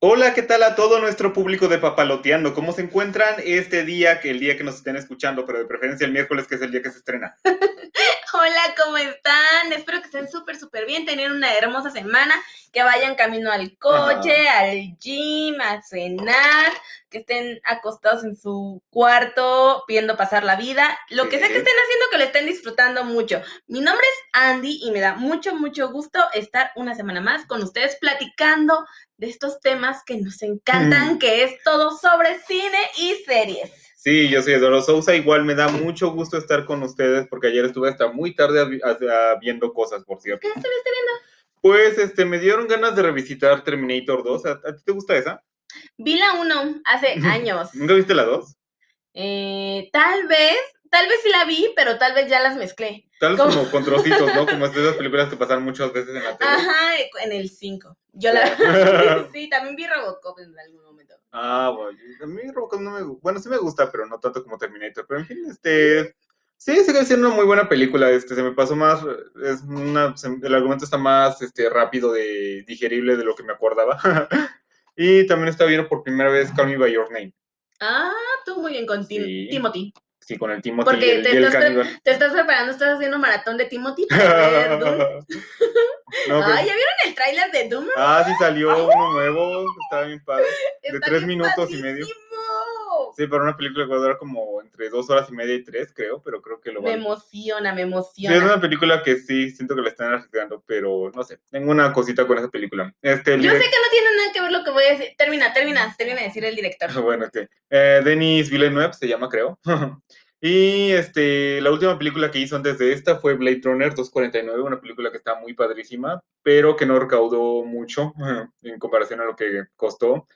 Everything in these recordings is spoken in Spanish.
Hola, ¿qué tal a todo nuestro público de Papaloteando? ¿Cómo se encuentran este día, que el día que nos estén escuchando, pero de preferencia el miércoles, que es el día que se estrena? Hola, ¿cómo están? Espero que estén súper, súper bien, tener una hermosa semana, que vayan camino al coche, al gym, a cenar, que estén acostados en su cuarto, viendo pasar la vida, lo que sea que estén haciendo, que lo estén disfrutando mucho. Mi nombre es Andy y me da mucho, mucho gusto estar una semana más con ustedes platicando de estos temas que nos encantan, Mm. que es todo sobre cine y series. Sí, yo soy Eduardo Sousa. Igual me da mucho gusto estar con ustedes porque ayer estuve hasta muy tarde avi- a- a- viendo cosas, por cierto. ¿Qué estuviste viendo? Pues este, me dieron ganas de revisitar Terminator 2. ¿A, a ti te gusta esa? Vi la 1 hace años. ¿Nunca viste la 2? Eh, tal vez, tal vez sí la vi, pero tal vez ya las mezclé. Tal vez como con trocitos, ¿no? Como esas películas que pasan muchas veces en la tele. Ajá, en el 5. Yo la sí, también vi Robocop en algún. Ah, bueno, a mí Robocop no me gusta. Bueno, sí me gusta, pero no tanto como Terminator. Pero en fin, este. Sí, sigue siendo una muy buena película. Este, se me pasó más. Es una, se- el argumento está más este, rápido, de digerible de lo que me acordaba. y también está viendo por primera vez Call Me By Your Name. Ah, tú muy bien con Sí. Timothy. Sí, con el Timothy Porque y el, te y el estás, caníbal. te estás preparando, estás haciendo maratón de Timothy para Doom. No, Ay, ¿ya vieron el tráiler de Doom? Ah, sí salió uno nuevo. Estaba bien padre. de tres minutos y medio. Sí, para una película que va a durar como entre dos horas y media y tres, creo, pero creo que lo Me van emociona, me Sí, es emociona. una película que sí, siento que la están arriesgando, pero no sé, tengo una cosita con esa película. Este, Yo sé que no tiene nada que ver lo que voy a decir. Termina, termina, termina de decir el director. Bueno, este, eh, Denis Villeneuve se llama, creo. y este, la última película que hizo antes de esta fue Blade Runner 249, una película que está muy padrísima, pero que no recaudó mucho en comparación a lo que costó.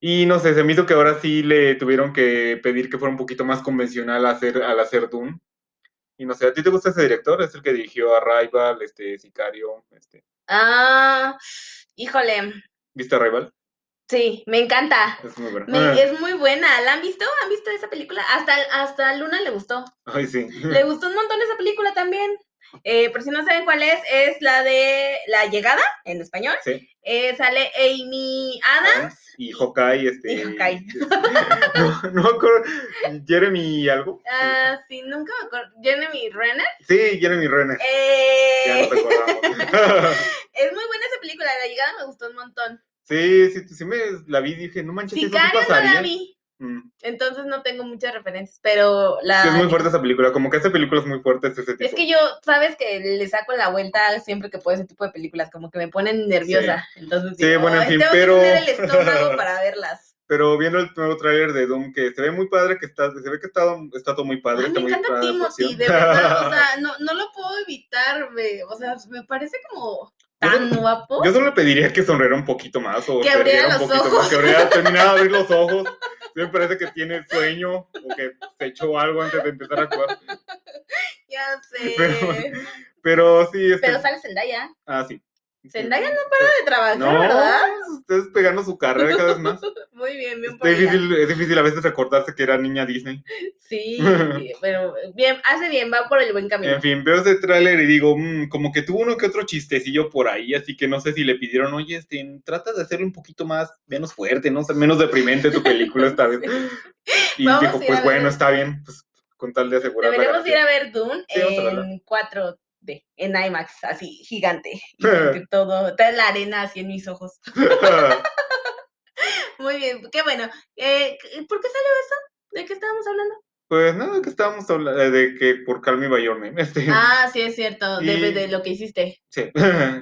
Y no sé, se me hizo que ahora sí le tuvieron que pedir que fuera un poquito más convencional hacer, al hacer Dune. Y no sé, ¿a ti te gusta ese director? Es el que dirigió Arrival, este, Sicario, este, Ah, híjole. ¿viste Arrival? Sí, me encanta. Es muy bueno. Me- es muy buena. ¿La han visto? ¿Han visto esa película? Hasta, hasta Luna le gustó. Ay, sí. Le gustó un montón esa película también. Eh, por si no saben cuál es, es la de La Llegada, en español. Sí. Eh, sale Amy Adams. Y Hawkeye, este. Y Hawkeye. No, no me acuerdo. Jeremy algo. Ah, sí, nunca me acuerdo. Jeremy Renner. Sí, Jeremy Renner. Ya Eh, nos recordamos. es muy buena esa película. La Llegada me gustó un montón. sí, sí, sí me la vi y dije, no manches, eso sí Sicario no pasaría. la vi. Mm. Entonces no tengo muchas referencias, pero la... Sí, es muy fuerte esa película, como que hace películas muy fuertes ese tipo. Es que yo, sabes que le saco la vuelta siempre que puedo ese tipo de películas, como que me ponen nerviosa. Entonces Sí, digo, bueno, en "Ay, fin, tengo pero- que el estómago para verlas. Pero viendo el nuevo tráiler de Doom, que se ve muy padre, que está, se ve que está, está todo muy padre. Ay, está me muy encanta Timothy, de verdad, o sea, no, no lo puedo evitar, me- o sea, me parece como Yo tan solo- guapo. Yo solo le pediría que sonriera un poquito más o Que abriera riera un los poquito ojos. más, que abriera, terminara de abrir los ojos. Me parece que tiene sueño o que se echó algo antes de empezar a actuar. Ya sé. Pero- Pero sí, este, Pero sale Zendaya. ah, sí. Zendaya no para pues, de trabajar, ¿verdad? Ustedes pegando su carrera cada vez más. Muy bien, bien por es difícil, es difícil a veces recordarse que era niña Disney. Sí, pero bien, hace bien, va por el buen camino. En fin, veo ese tráiler y digo, mm, como que tuvo uno que otro chistecillo por ahí, así que no sé si le pidieron, oye, este, trata de hacerlo un poquito más, menos fuerte, no o menos deprimente tu película esta vez. Y dijo, pues bueno, está bien, pues con tal de asegurar. Deberíamos ir a ver Dune en 4 en IMAX, así gigante. Y todo, toda la arena así en mis ojos. Muy bien, qué bueno. Eh, ¿Por qué salió eso? ¿De qué estábamos hablando? Pues nada, no, que estábamos hablando eh, de que por Calmi by Este. Ah, sí, es cierto, y... de, lo que hiciste. Sí.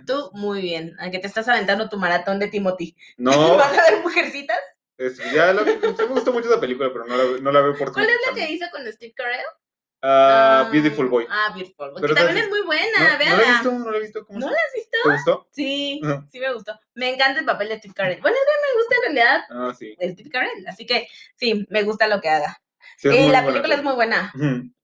Tú, muy bien, aunque te estás aventando tu maratón de Timothy. No. ¿Vas a ver mujercitas? Es, ya la, me gustó mucho esa película, pero no la, veo por ¿Cuál es la que hizo con Steve Carell? Ah, Beautiful Boy. Ah, Beautiful Boy. Pero que también es muy No, buena, no la he véanla. visto, no la he visto. ¿Cómo ¿No la has visto? ¿Te gustó? Sí, sí me gustó. Me encanta el papel de Steve Carell. Bueno, es que me gusta en realidad Ah, sí. de Steve Carell, así que sí, me gusta lo que haga. Sí, es Eh, la buena película es muy buena.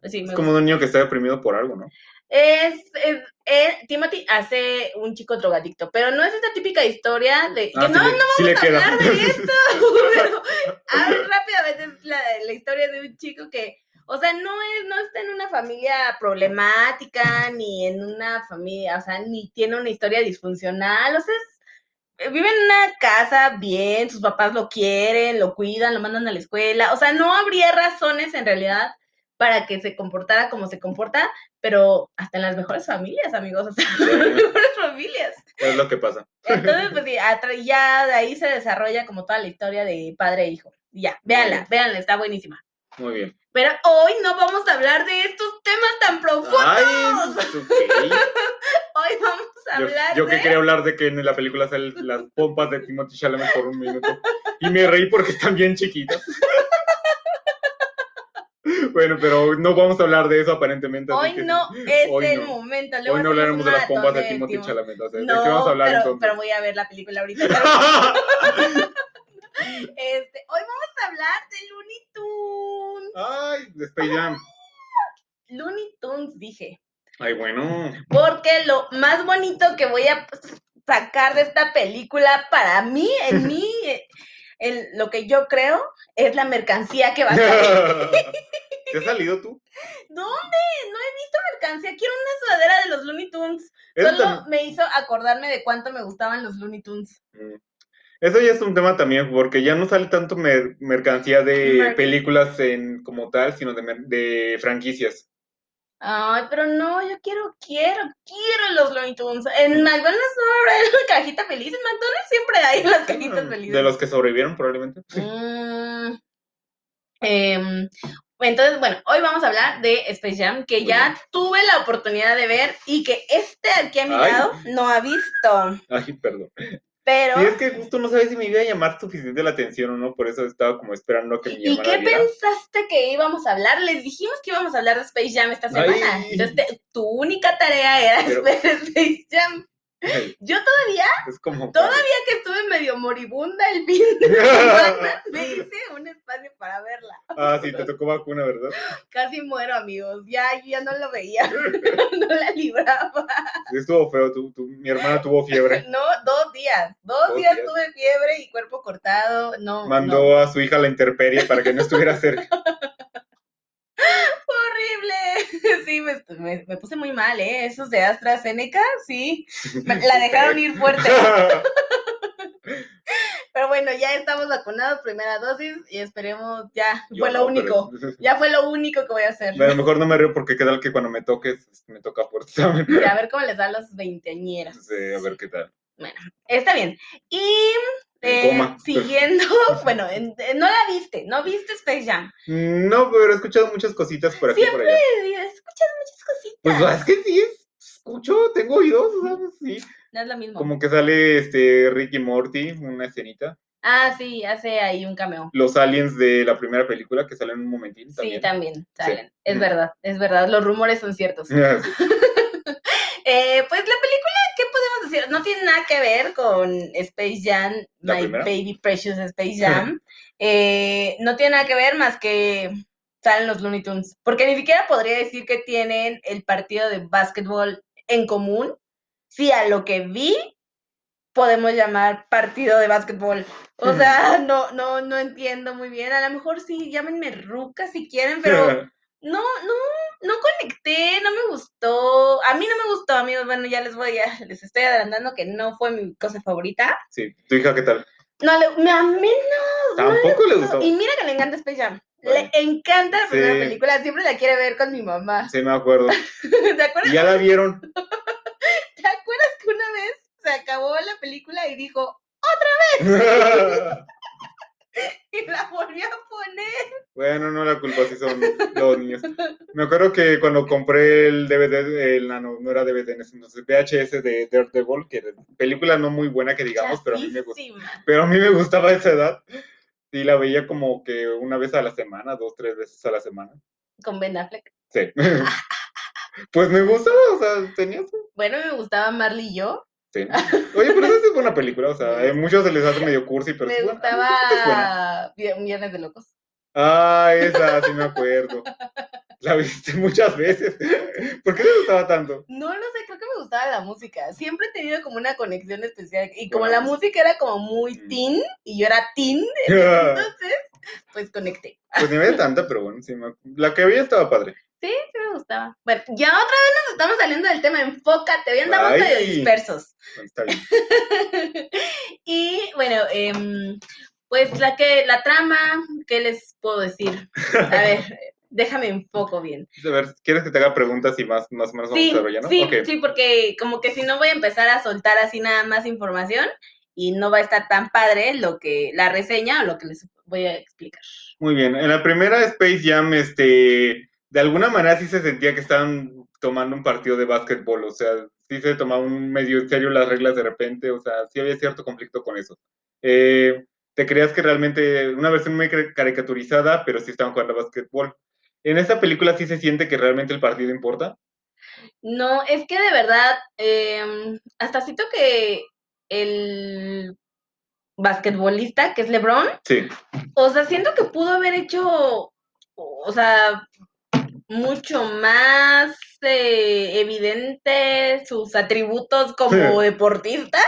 Sí, Es como un niño que está deprimido por algo, ¿no? Es, es- eh, Timothy hace un chico drogadicto, pero no es esta típica historia de que Ah, no, sí, le- no sí le vamos a queda. hablar de esto, pero hablo rápidamente es la, la historia de un chico que, o sea, no es, no está en una familia problemática, ni en una familia, o sea, ni tiene una historia disfuncional, o sea, es, vive en una casa bien, sus papás lo quieren, lo cuidan, lo mandan a la escuela. O sea, no habría razones en realidad para que se comportara como se comporta, pero hasta en las mejores familias, amigos, sea, en las mejores familias. Es lo que pasa. Entonces, pues sí, ya de ahí se desarrolla como toda la historia de padre e hijo. Ya, véanla, véanla, está buenísima. Muy bien. Pero hoy no vamos a hablar de estos temas tan profundos. Ay. Hoy vamos a Yo, hablar yo que de... quería hablar de que en la película salen las pompas de Timothy Chalamet por un minuto. Y me reí porque están bien chiquitas. Bueno, pero no vamos a hablar de eso aparentemente. Hoy que- no es hoy el no. momento. luego Hoy no hablaremos de las pompas de de Timothy Timo- Chalamet. o sea, ¿De No, qué vamos a hablar pero, entonces? pero voy a ver la película ahorita. Este, hoy vamos a hablar de Looney Tunes. Ay, de Space Jam. Looney Tunes, dije. Ay, bueno. Porque lo más bonito que voy a sacar de esta película para mí, en mí, en lo que yo creo, es la mercancía que va a salir. ¿Te has salido tú? ¿Dónde? No he visto mercancía. Quiero una sudadera de los Looney Tunes. Solo me hizo acordarme de cuánto me gustaban los Looney Tunes. Mm. Eso ya es un tema también, porque ya no sale tanto mer- mercancía de películas en, como tal, sino de, franquicias. Ay, pero no, yo quiero, quiero, quiero los Looney Tunes. En McDonald's no habrá una cajita feliz. En McDonald's siempre hay las cajitas felices. De los que sobrevivieron, probablemente. Mm, em, entonces, bueno, hoy vamos a hablar de Space Jam, que ya tuve la oportunidad de ver y que este aquí a mi Ay. lado no ha visto. Ay, perdón. Pero, Sí, es que justo no sabía si me iba a llamar suficiente la atención o no, por eso estaba como esperando a que mi ¿y hermana qué pensaste que íbamos a hablar? Les dijimos que íbamos a hablar de Space Jam esta semana. Ay. Entonces, te- tu única tarea era Pero- Space Jam. Yo todavía, Es como... todavía que estuve medio moribunda el fin de semana, me hice un espacio para verla. Ah, sí, te tocó vacuna, ¿verdad? Casi muero, amigos. Ya, ya no lo veía. no la libraba. Sí, estuvo feo, tu, tu- mi hermana tuvo fiebre. No, dos días. Dos, Dos días, días. tuve fiebre y cuerpo cortado. No, Mandó a su hija a la intemperie para que no estuviera cerca. Horrible. Sí, me, me- me puse muy mal, ¿eh? Esos de AstraZeneca, sí. me- La dejaron ir fuerte. Pero bueno, ya estamos vacunados, primera dosis, y esperemos, ya, Yo fue lo no, único. pero- Ya fue lo único que voy a hacer. A lo mejor no me río porque qué tal que cuando me toques me toca fuerte, ¿saben? Y a ver cómo les da a los veinteañeras. Sí, a ver qué tal. Está bien. Y eh, siguiendo, bueno, en- en- no la viste, no viste Space Jam. No, pero he escuchado muchas cositas por aquí y por allá. Eh, Escuchas muchas cositas. Pues es que sí, es- escucho, tengo oídos, ¿sabes? Sí. No es lo mismo. Como que sale este Ricky Morty, una escenita. Ah, sí, hace ahí un cameo. Los aliens de la primera película que salen un momentín Sí, también. también salen. Es Mm. verdad, es verdad. Los rumores son ciertos. Eh, pues la película, No tiene nada que ver con Space Jam, ¿La My primera? Baby Precious Space Jam. Eh, no tiene nada que ver más que salen los Looney Tunes. Porque ni siquiera podría decir que tienen el partido de básquetbol en común. Sí, a lo que vi, podemos llamar partido de básquetbol. O sea, no, no, no entiendo muy bien. A lo mejor sí, llámenme ruca si quieren, pero no, no, no conecté, no me gustó. A mí no me gustó, amigos. Bueno, ya les voy a, les estoy adelantando que no fue mi cosa favorita. sí, tu hija, ¿qué tal? No, le, me, a mí no, Tampoco le gustó. Y mira que le encanta Space Jam. Bueno. Le encanta la primera película, siempre la quiere ver con mi mamá. Sí, me acuerdo. ¿Te acuerdas? Ya la vieron. ¿Te acuerdas que una vez se acabó la película y dijo, y la volvió a poner? bueno, no la culpa si son dos niños. Me acuerdo que cuando compré el DVD, el, no, no, era DVD en ese entonces, VHS de Daredevil, que era película no muy buena que digamos, pero a mí me. Chafísima. Pero a mí me gustaba a esa edad. Y la veía como que una vez a la semana, dos, tres veces a la semana. Con Ben Affleck. Sí. pues me gustaba, o sea, tenía. Bueno, me gustaba Marley y yo. Sí. Oye, pero esa es buena película, o sea, a muchos se les hace medio cursi, pero me es buena. Buena. gustaba Vier- Viernes de Locos. Ah, esa, sí me acuerdo. La viste muchas veces. ¿Por qué te gustaba tanto? No lo sé, creo que me gustaba la música. Siempre he tenido como una conexión especial. Y como la música era como muy teen, y yo era teen, entonces, pues conecté. Pues ni había tanta, pero bueno, sí, me- la que había estaba padre. Sí, sí me gustaba. Bueno, ya otra vez nos estamos saliendo del tema, enfócate, hoy andamos medio dispersos. Está bien. y bueno, em, pues la que, la trama, ¿qué les puedo decir? A ver, déjame enfoco bien. A ver, ¿quieres que te haga preguntas y más, más o menos vamos Sí, desarrollando? sí, sí, porque como que si no voy a empezar a soltar así nada más información y no va a estar tan padre lo que, la reseña o lo que les voy a explicar. Muy bien. En la primera Space Jam, este, de alguna manera sí se sentía que estaban tomando un partido de básquetbol, o sea, sí se tomaban medio en serio las reglas de repente, o sea, sí había cierto conflicto con eso. Eh, te creías que realmente una versión muy cari- caricaturizada, pero sí estaban jugando básquetbol. En esta película sí se siente que realmente el partido importa. No, es que de verdad, em, hasta siento que el basquetbolista, que es LeBron, Sí. o sea, siento que pudo haber hecho, o sea, mucho más eh, evidente sus atributos como deportista.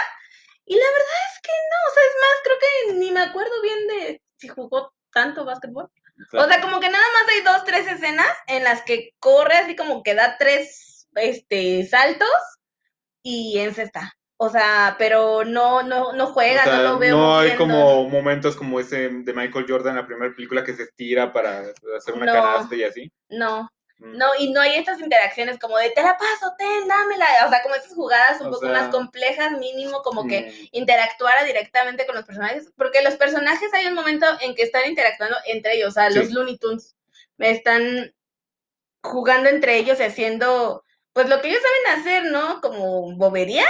Y la verdad es que no, o sea, es más, creo que ni me acuerdo bien de si jugó tanto básquetbol. O sea, como que nada más hay dos, tres escenas en las que corre así como que da tres este, saltos y encesta. O sea, pero no, no, no juega, O sea, no lo veo. no hay como momentos como ese de Michael Jordan, la primera película que se estira para hacer una No. canasta y así. No, Mm. no, y no hay estas interacciones como de te la paso, ten, dámela. O sea, como estas jugadas un O poco sea, más complejas, mínimo, como que Mm. interactuara directamente con los personajes. Porque los personajes hay un momento en que están interactuando entre ellos, o sea, Sí. los Looney Tunes están jugando entre ellos y haciendo, pues lo que ellos saben hacer, ¿no? Como boberías.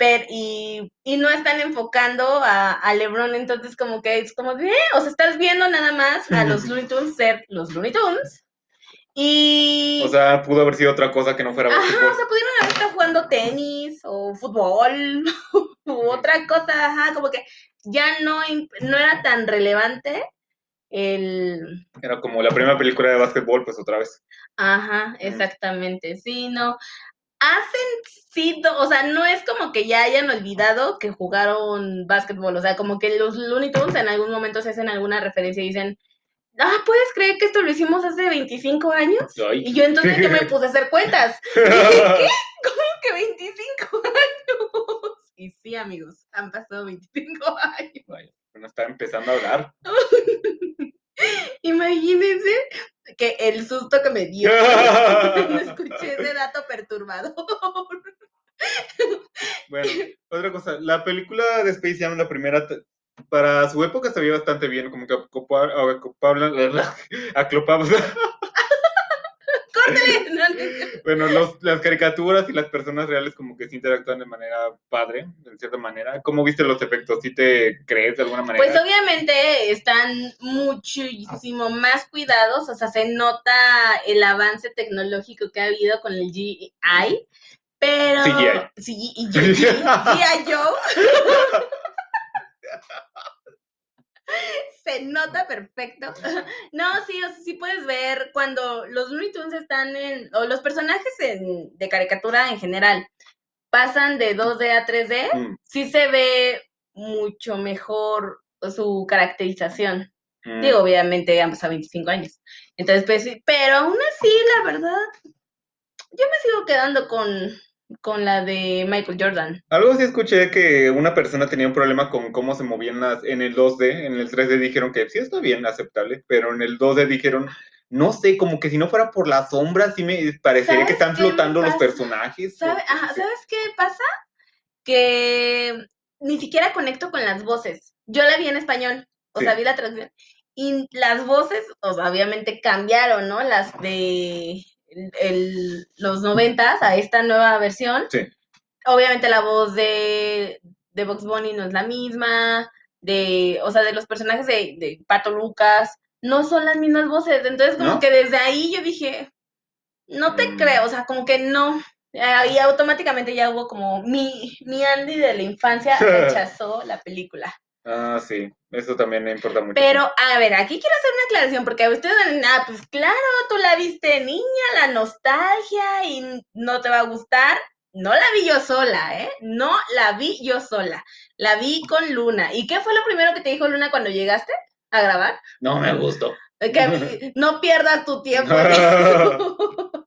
Pero, y, y no están enfocando a, a LeBron, entonces como que es como, de, "Eh", o sea, estás viendo nada más a los Looney Tunes ser los Looney Tunes. Y... O sea, pudo haber sido otra cosa que no fuera Ajá, o sea, pudieron haber estado jugando tenis o fútbol u otra cosa, ajá, como que ya no, no era tan relevante el... Era como la primera película de básquetbol, pues otra vez. Ajá, exactamente, sí, no. Hacen sido, o sea, no es como que ya hayan olvidado que jugaron básquetbol, o sea, como que los Looney Tunes en algún momento se hacen alguna referencia y dicen, ah, ¿puedes creer que esto lo hicimos hace 25 años? Ay. Y yo entonces yo me puse a hacer cuentas. ¿Cómo que 25 años? Y sí, amigos, han pasado 25 años. Uno está empezando a hablar. Imagínense que el susto que me dio cuando escuché ese dato perturbador. Bueno, otra cosa, la película de Space Jam, la primera, para su época se veía bastante bien, como que acopa- acopaba, aclopaba, Córtale. No, no. Bueno, los- las caricaturas y las personas reales como que se interactúan de manera padre, de cierta manera. ¿Cómo viste los efectos? ¿Sí te crees de alguna manera? Pues obviamente están muchísimo más cuidados, o sea, se nota el avance tecnológico que ha habido con el GI, pero... CGI. Sí, y. Joe. Se nota perfecto. No, sí, o sea, sí puedes ver cuando los Looney Tunes están en, o los personajes en- de caricatura en general pasan de 2D a 3D, Mm, sí se ve mucho mejor su caracterización. mm. Digo, obviamente han pasado 25 años. Entonces, pues sí, pero aún así, la verdad, yo me sigo quedando con, con la de Michael Jordan. Algo sí escuché que una persona tenía un problema con cómo se movían las, en el 2D, en el 3D dijeron que sí está bien, aceptable, pero en el 2D dijeron, no sé, como que si no fuera por las sombras, sí me parecería que ¿Sabes están flotando los personajes. ¿Sabe- o- ajá, ¿Sabes qué pasa? Que ni siquiera conecto con las voces. Yo la vi en español, o Sí. sea, vi la traducción. Y las voces, o sea, obviamente cambiaron, ¿no? Las de el- los noventas a esta nueva versión. Sí. Obviamente la voz de, de Box Bunny no es la misma, de, o sea, de los personajes de, de Pato Lucas, no son las mismas voces. Entonces, como ¿No? que desde ahí yo dije, no te Mm. creo, o sea, como que no. Ah, Y automáticamente ya hubo como mi, mi Andy de la infancia rechazó la película. Ah, sí, eso también me importa mucho. Pero, a ver, aquí quiero hacer una aclaración, porque a ustedes van, ah, pues claro, tú la viste niña, la nostalgia, y no te va a gustar. No la vi yo sola, ¿eh? No la vi yo sola. La vi con Luna. ¿Y qué fue lo primero que te dijo Luna cuando llegaste a grabar? No me gustó. Que no pierdas tu tiempo.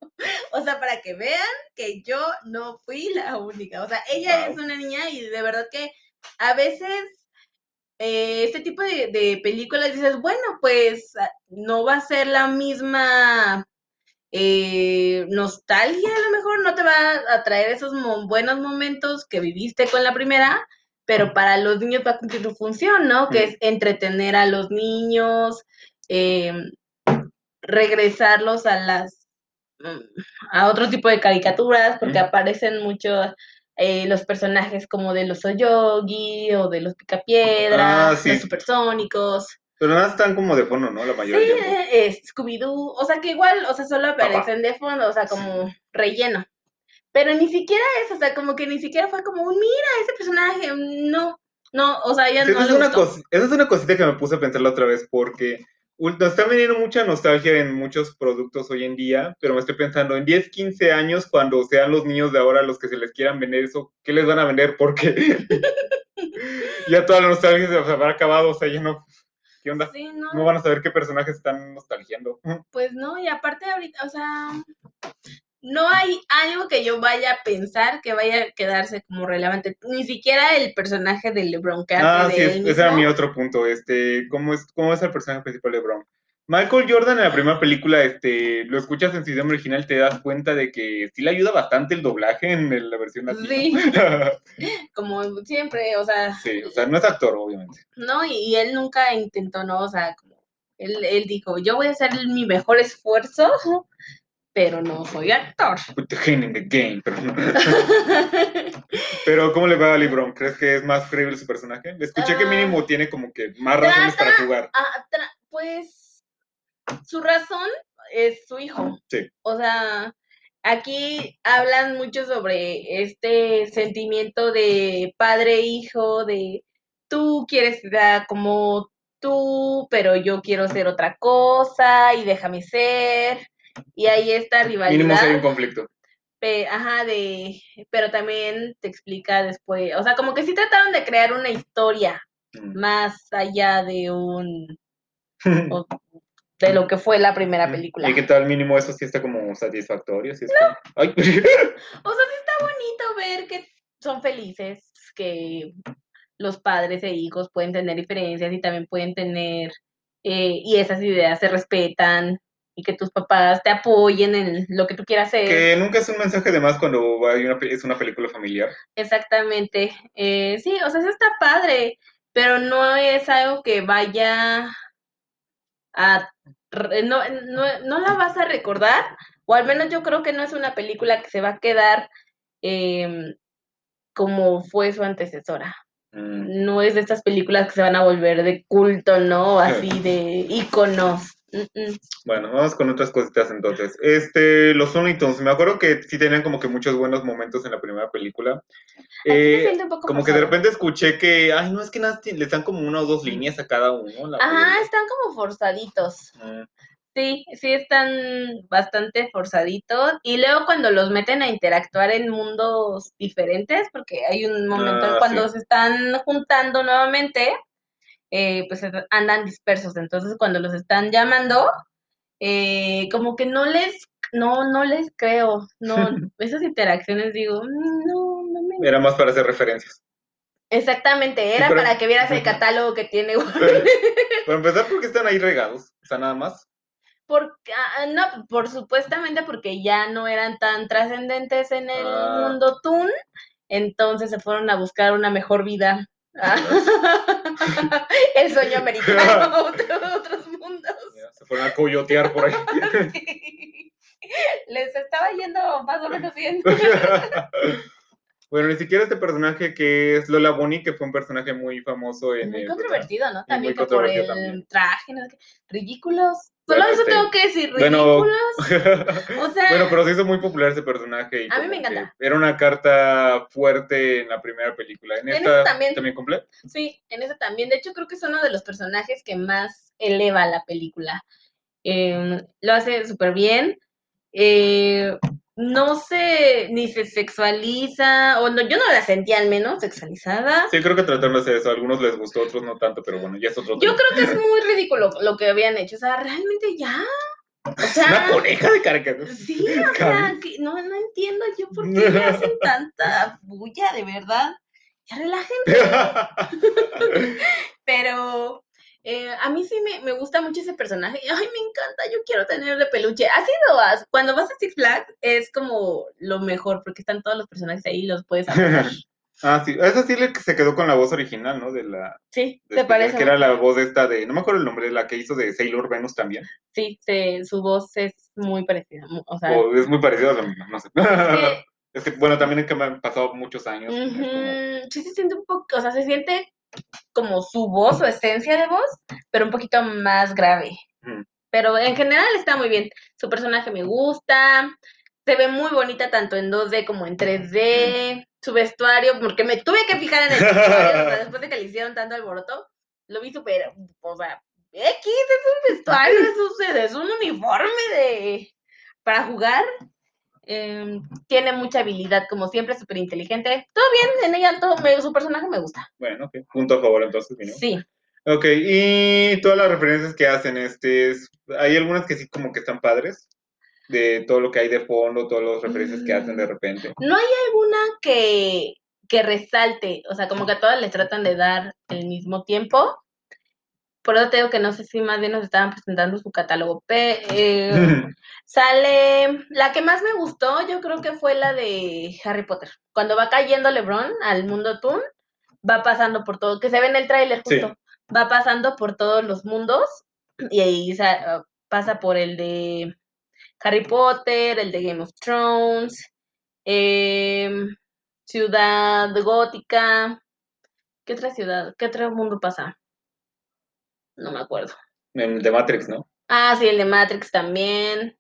o sea, para que vean que yo no fui la única. O sea, ella Wow. es una niña y de verdad que a veces eh, este tipo de, de películas dices, bueno, pues ah, no va a ser la misma eh, nostalgia, a lo mejor no te va a traer esos mo- buenos momentos que viviste con la primera, pero para los niños va a cumplir su función, ¿no? Que es entretener a los niños, eh, regresarlos a las mm, a otro tipo de caricaturas, porque aparecen muchos eh, los personajes como de los Oyogi o de los Picapiedra, Ah, sí. los supersónicos. Pero nada están como de fondo, ¿no? La Sí, mayoría del tiempo. eh, Scooby-Doo, o sea que igual, o sea, solo aparecen de fondo, o sea, como relleno. Pero ni siquiera eso, o sea, como que ni siquiera fue como, un, mira, ese personaje, no, no, o sea, ya Esa no es, esa es una cosita que me puse a pensar la otra vez porque nos está viniendo mucha nostalgia en muchos productos hoy en día, pero me estoy pensando en 10, 15 años cuando sean los niños de ahora los que se les quieran vender eso, ¿qué les van a vender? Porque ya toda la nostalgia se habrá acabado, o sea, ya no, ¿qué onda? Sí, no, No van a saber qué personajes están nostalgiando. pues no, y aparte ahorita, o sea, no hay algo que yo vaya a pensar que vaya a quedarse como relevante, ni siquiera el personaje de LeBron que Ah, sí, ese era mi otro punto, este, ¿cómo es, cómo es el personaje principal de Brown? Michael Jordan en la primera película, este, lo escuchas en su idioma original, te das cuenta de que sí le ayuda bastante el doblaje en la versión latina. Sí. como siempre, o sea, Sí, o sea, no es actor, obviamente. No, y, y él nunca intentó, ¿no? O sea, como él, él dijo, yo voy a hacer mi mejor esfuerzo, pero no soy actor. Put the hand in the game, pero no. Pero, ¿cómo le va a LeBron? ¿Crees que es más creíble su personaje? Escuché que Ah. mínimo tiene como que más razones para jugar. Tra- pues su razón es su hijo. Sí. O sea, aquí hablan mucho sobre este sentimiento de padre-hijo, de tú quieres ser como tú, pero yo quiero ser otra cosa y déjame ser. Y ahí esta Mínimo si hay un rivalidad. conflicto. Pe- ajá, de, pero también te explica después, o sea, como que sí trataron de crear una historia Mm. más allá de un, o- de lo que fue la primera película. ¿Y qué tal mínimo eso sí está como satisfactorio? Sí está... Ay, O sea, sí está bonito ver que son felices, que los padres e hijos pueden tener diferencias y también pueden tener, eh, y esas ideas se respetan y que tus papás te apoyen en lo que tú quieras hacer. que nunca es un mensaje de más cuando hay una, es una película familiar. Exactamente. Eh, sí, o sea, eso está padre, pero no es algo que vaya a... re- No, no, no la vas a recordar, o al menos yo creo que no es una película que se va a quedar em, como fue su antecesora. Mm. No es de estas películas que se van a volver de culto, ¿no? Así de íconos. Mm, mm. Bueno, vamos con otras cositas entonces. Este, los Looney Tunes, me acuerdo que sí tenían como que muchos buenos momentos en la primera película. Eh, siente un poco como que de repente escuché que, ay, no, es que nada, le están como una o dos líneas a cada uno. la Ajá, película. están como forzaditos. Mm. Sí, sí están bastante forzaditos. Y luego cuando los meten a interactuar en mundos diferentes, porque hay un momento en Ah, cuando sí. se están juntando nuevamente, eh, pues andan dispersos. Entonces cuando los están llamando, eh, como que no les, no, no les creo. No, esas interacciones digo, "Mm, no, no me. Era más para hacer referencias. Exactamente, era pero- para que vieras el catálogo que tiene Para empezar, porque están ahí regados? O sea, nada más. Por, ah, no, por supuestamente porque ya no eran tan trascendentes en el Ah. mundo Toon, entonces se fueron a buscar una mejor vida. Ah. el sueño americano de otros mundos. Se fueron a coyotear por ahí. Les estaba yendo más o menos bien. bueno, ni siquiera este personaje que es Lola Bonnie, que fue un personaje muy famoso en Muy el- controvertido, ¿no? También muy que por el también. traje, no. Ridículos. Solo eso tengo que decir, bueno, ridículos. O sea, bueno, pero se hizo muy popular ese personaje. Y A mí me encanta. Era una carta fuerte en la primera película. En En esta también. también completo. Sí, en eso también. De hecho, creo que es uno de los personajes que más eleva la película. Eh, lo hace súper bien. Eh, no se, ni se sexualiza, o no, yo no la sentía al menos sexualizada. Sí, creo que trataron de hacer eso. A algunos les gustó, otros no tanto, pero bueno, ya es otro Yo tema. creo que es muy ridículo lo que habían hecho. O sea, realmente ya. O sea, Una coneja de caricaturas. Sí, o sea, que no, no entiendo yo por qué le hacen tanta bulla, de verdad. Ya relájense. Pero eh, a mí sí me, me gusta mucho ese personaje. Ay, me encanta, yo quiero tener de peluche. Ha sido, cuando vas a Six Flags es como lo mejor, porque están todos los personajes ahí y los puedes ah, sí. Esa sí le- se quedó con la voz original, ¿no? De la. Sí, de- se parece. Que era la voz esta de. No me acuerdo el nombre, la que hizo de Sailor Venus también. Sí, se- su voz es muy parecida. O sea, O es muy parecido a la misma, no sé. sí, es que, bueno, también es que me han pasado muchos años. como- Sí se siente un poco, o sea, se siente como su voz, su esencia de voz, pero un poquito más grave. Ujú. Pero en general está muy bien. Su personaje me gusta, se ve muy bonita tanto en 2D como en 3D. Su vestuario, porque me tuve que fijar en el vestuario, o sea, después de que le hicieron tanto alboroto, lo vi súper, o sea, X, es un vestuario, es un, es un uniforme de para jugar. Em, tiene mucha habilidad, como siempre, súper inteligente. Todo bien en ella, todo, me- su personaje me gusta. Bueno, ok. Punto a favor entonces, mínimo. Sí. Ok, y todas las referencias que hacen, este, es- hay algunas que sí como que están padres, de todo lo que hay de fondo, todas las referencias que hacen de Mm. repente. No hay alguna que, que resalte, o sea, como que a todas les tratan de dar el mismo tiempo. Por eso te digo que no sé si más bien nos estaban presentando su catálogo. Eh, sale, la que más me gustó, yo creo que fue la de Harry Potter. Cuando va cayendo LeBron al mundo Toon, va pasando por todo, que se ve en el tráiler Sí. justo, va pasando por todos los mundos y ahí sa- pasa por el de Harry Potter, el de Game of Thrones, em, Ciudad Gótica. ¿Qué otra ciudad? ¿Qué otro mundo pasa? No me acuerdo. En The Matrix, ¿no? Ah, sí, el de Matrix también.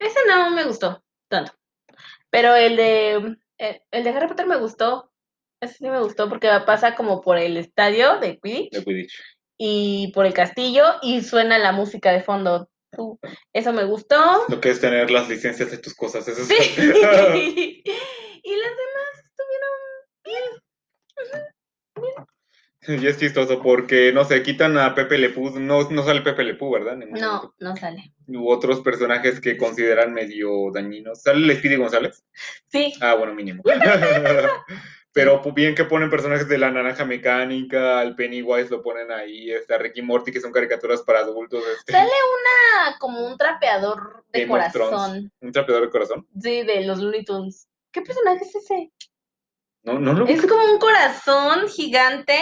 Ese no me gustó tanto. Pero el de el, el de Harry Potter me gustó. Ese sí me gustó porque pasa como por el estadio de Quidditch De Quidditch. y por el castillo y suena la música de fondo. Uh, Eso me gustó. Lo que es tener las licencias de tus cosas, eso es... Sí. y las demás estuvieron bien. Y es chistoso porque, no sé, quitan a Pepe Le Pew, no, no sale Pepe Le Pew, ¿verdad? No, no sale. U otros personajes que consideran medio dañinos. ¿Sale el Speedy González? Sí, Ah, bueno, mínimo. Pero pues, bien que ponen personajes de la naranja mecánica, al Pennywise lo ponen ahí, está Ricky Morty, que son caricaturas para adultos. Este, sale una como un trapeador de Game corazón. Un trapeador de corazón. Sí, de los Looney Tunes. ¿Qué personaje es ese? No, no lo Es como un corazón gigante.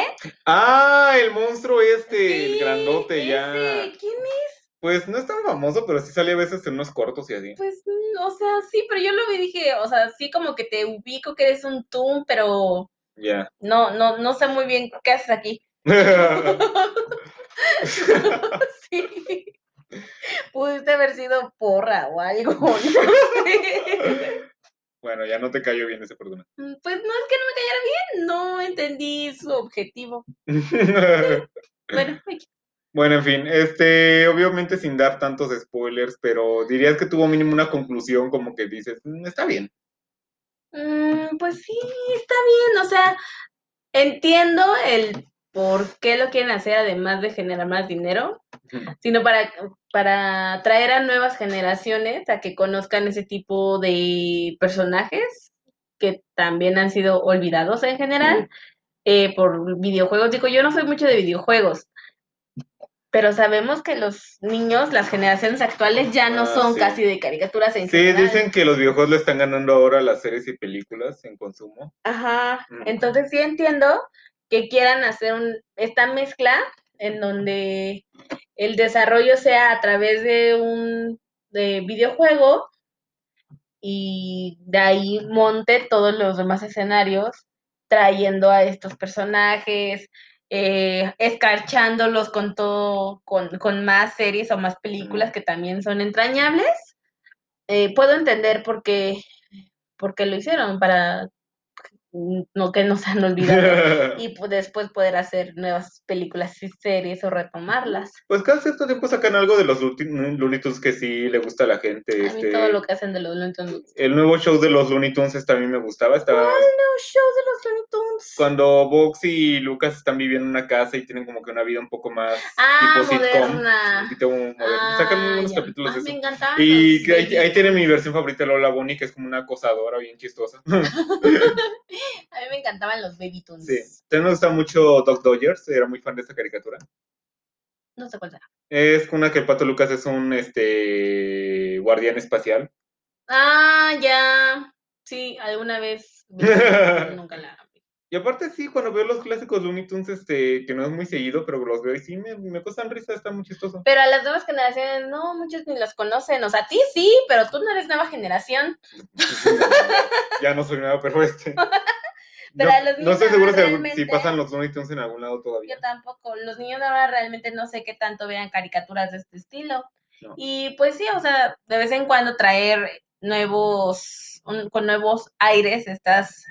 Ah, el monstruo este, el grandote ya. ¿Quién es? Pues no es tan famoso, pero sí sale a veces en unos cortos y así. Pues, mm, o sea, sí, pero yo lo vi y dije, o sea, sí como que te ubico que eres un Toon, pero Ya. no, no, no sé muy bien qué haces aquí. Sí. Pudiste haber sido porra o algo. no sé. Bueno, ya no te cayó bien ese personaje. Mm, Pues no es que no me cayera bien, no entendí su objetivo. Bueno. Bueno, en fin, este, obviamente sin dar tantos spoilers, pero dirías que tuvo mínimo una conclusión como que dices, "Mm, está bien. Mm, pues sí, está bien, o sea, entiendo el por qué lo quieren hacer, además de generar más dinero, sino para, para atraer a nuevas generaciones a que conozcan ese tipo de personajes que también han sido olvidados en general eh, por videojuegos. Digo, yo no soy mucho de videojuegos, pero sabemos que los niños, las generaciones actuales, ya no Ah, son sí. casi de caricaturas en Sí, general. dicen que los videojuegos le están ganando ahora las series y películas en consumo. Ajá, Mm. entonces sí entiendo que quieran hacer un, esta mezcla en donde el desarrollo sea a través de un de videojuego y de ahí monte todos los demás escenarios trayendo a estos personajes, eh, escarchándolos con todo, con, con más series o más películas que también son entrañables. Eh, puedo entender por qué, por qué lo hicieron, para no que no se han olvidado y después poder hacer nuevas películas y series o retomarlas. Pues cada cierto tiempo sacan algo de los Looney Tunes que sí le gusta a la gente. A mí este, todo lo que hacen de los Looney Tunes. El nuevo show de los Looney Tunes también me gustaba. Estaba... ¿Cuál nuevo show de los Looney Tunes? Cuando Box y Lucas están viviendo en una casa y tienen como que una vida un poco más ah, tipo moderna. sitcom. moderna. Sacan muy buenos capítulos de ah, eso. Me. Y ahí, ahí tiene mi versión favorita de Lola Bonnie, que es como una acosadora bien chistosa. a mí me encantaban los Baby Toons. Sí. También me gusta mucho Doc Dodgers, era muy fan de esta caricatura. No sé cuál será. Es una que el Pato Lucas es un este guardián espacial. Ah, ya. Sí, alguna vez. nunca la y aparte sí, cuando veo los clásicos Looney Tunes, este, que no es muy seguido, pero los veo y sí me, me costan risa, está muy chistoso. Pero a las nuevas generaciones, no, muchos ni los conocen. O sea, a ti sí, pero tú no eres nueva generación. ya no soy nueva, pero este. Pero no, a los niños no estoy seguro si, realmente... si, pasan los Looney Tunes en algún lado todavía. Yo tampoco. Los niños de ahora realmente no sé qué tanto vean caricaturas de este estilo. No. Y pues sí, o sea, de vez en cuando traer nuevos, un, con nuevos aires estas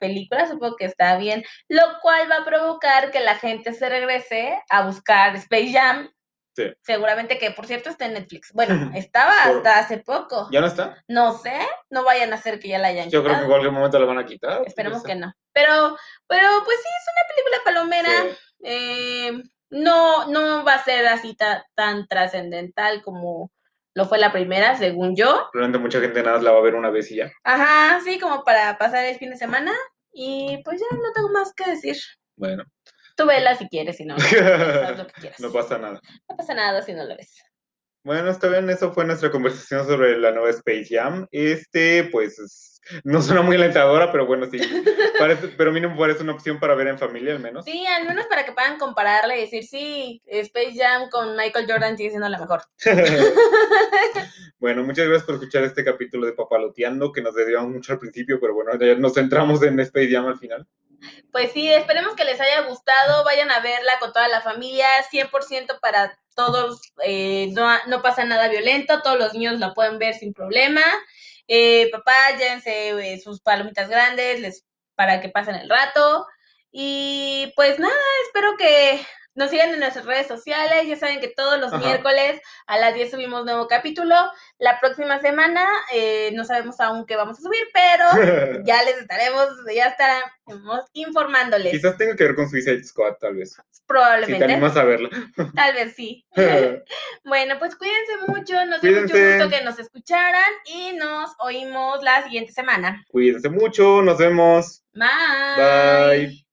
películas, supongo que está bien, lo cual va a provocar que la gente se regrese a buscar Space Jam. Sí. Seguramente que, por cierto, está en Netflix. Bueno, estaba hasta hace poco. ¿Ya no está? No sé, no vayan a hacer que ya la hayan Yo quitado. creo que en cualquier momento la van a quitar. Esperemos que no. Pero, pero pues sí, es una película palomera. Sí. Eh, no, no va a ser así ta, tan trascendental como lo fue la primera, según yo. Probablemente mucha gente nada más la va a ver una vez y ya. Ajá, sí, como para pasar el fin de semana. Y pues ya no tengo más que decir. Bueno. Tú vela si quieres, si no, haz lo que quieras. no pasa nada. No pasa nada si no lo ves. Bueno, está bien, eso fue nuestra conversación sobre la nueva Space Jam. Este, pues, es- no suena muy alentadora, pero bueno, sí. Parece, pero a mí no me parece una opción para ver en familia, al menos. Sí, al menos para que puedan compararle y decir, sí, Space Jam con Michael Jordan sigue siendo la mejor. bueno, muchas gracias por escuchar este capítulo de Papaloteando, que nos desviamos mucho al principio, pero bueno, ya nos centramos en Space Jam al final. Pues sí, esperemos que les haya gustado, vayan a verla con toda la familia, 100% para todos, eh, no, no pasa nada violento, todos los niños la pueden ver sin problema. Eh, papá, llévense eh, sus palomitas grandes les, para que pasen el rato. Y pues nada, espero que nos sigan en nuestras redes sociales. Ya saben que todos los Ajá. miércoles a las 10 subimos nuevo capítulo. La próxima semana eh, no sabemos aún qué vamos a subir, pero ya les estaremos, ya estaremos informándoles. Quizás tenga que ver con Suicide Squad, tal vez. Si te Probablemente. animas a verla. Tal vez sí. bueno, pues cuídense mucho. Nos dio mucho gusto que nos escucharan y nos oímos la siguiente semana. Cuídense mucho, nos vemos. Bye. Bye.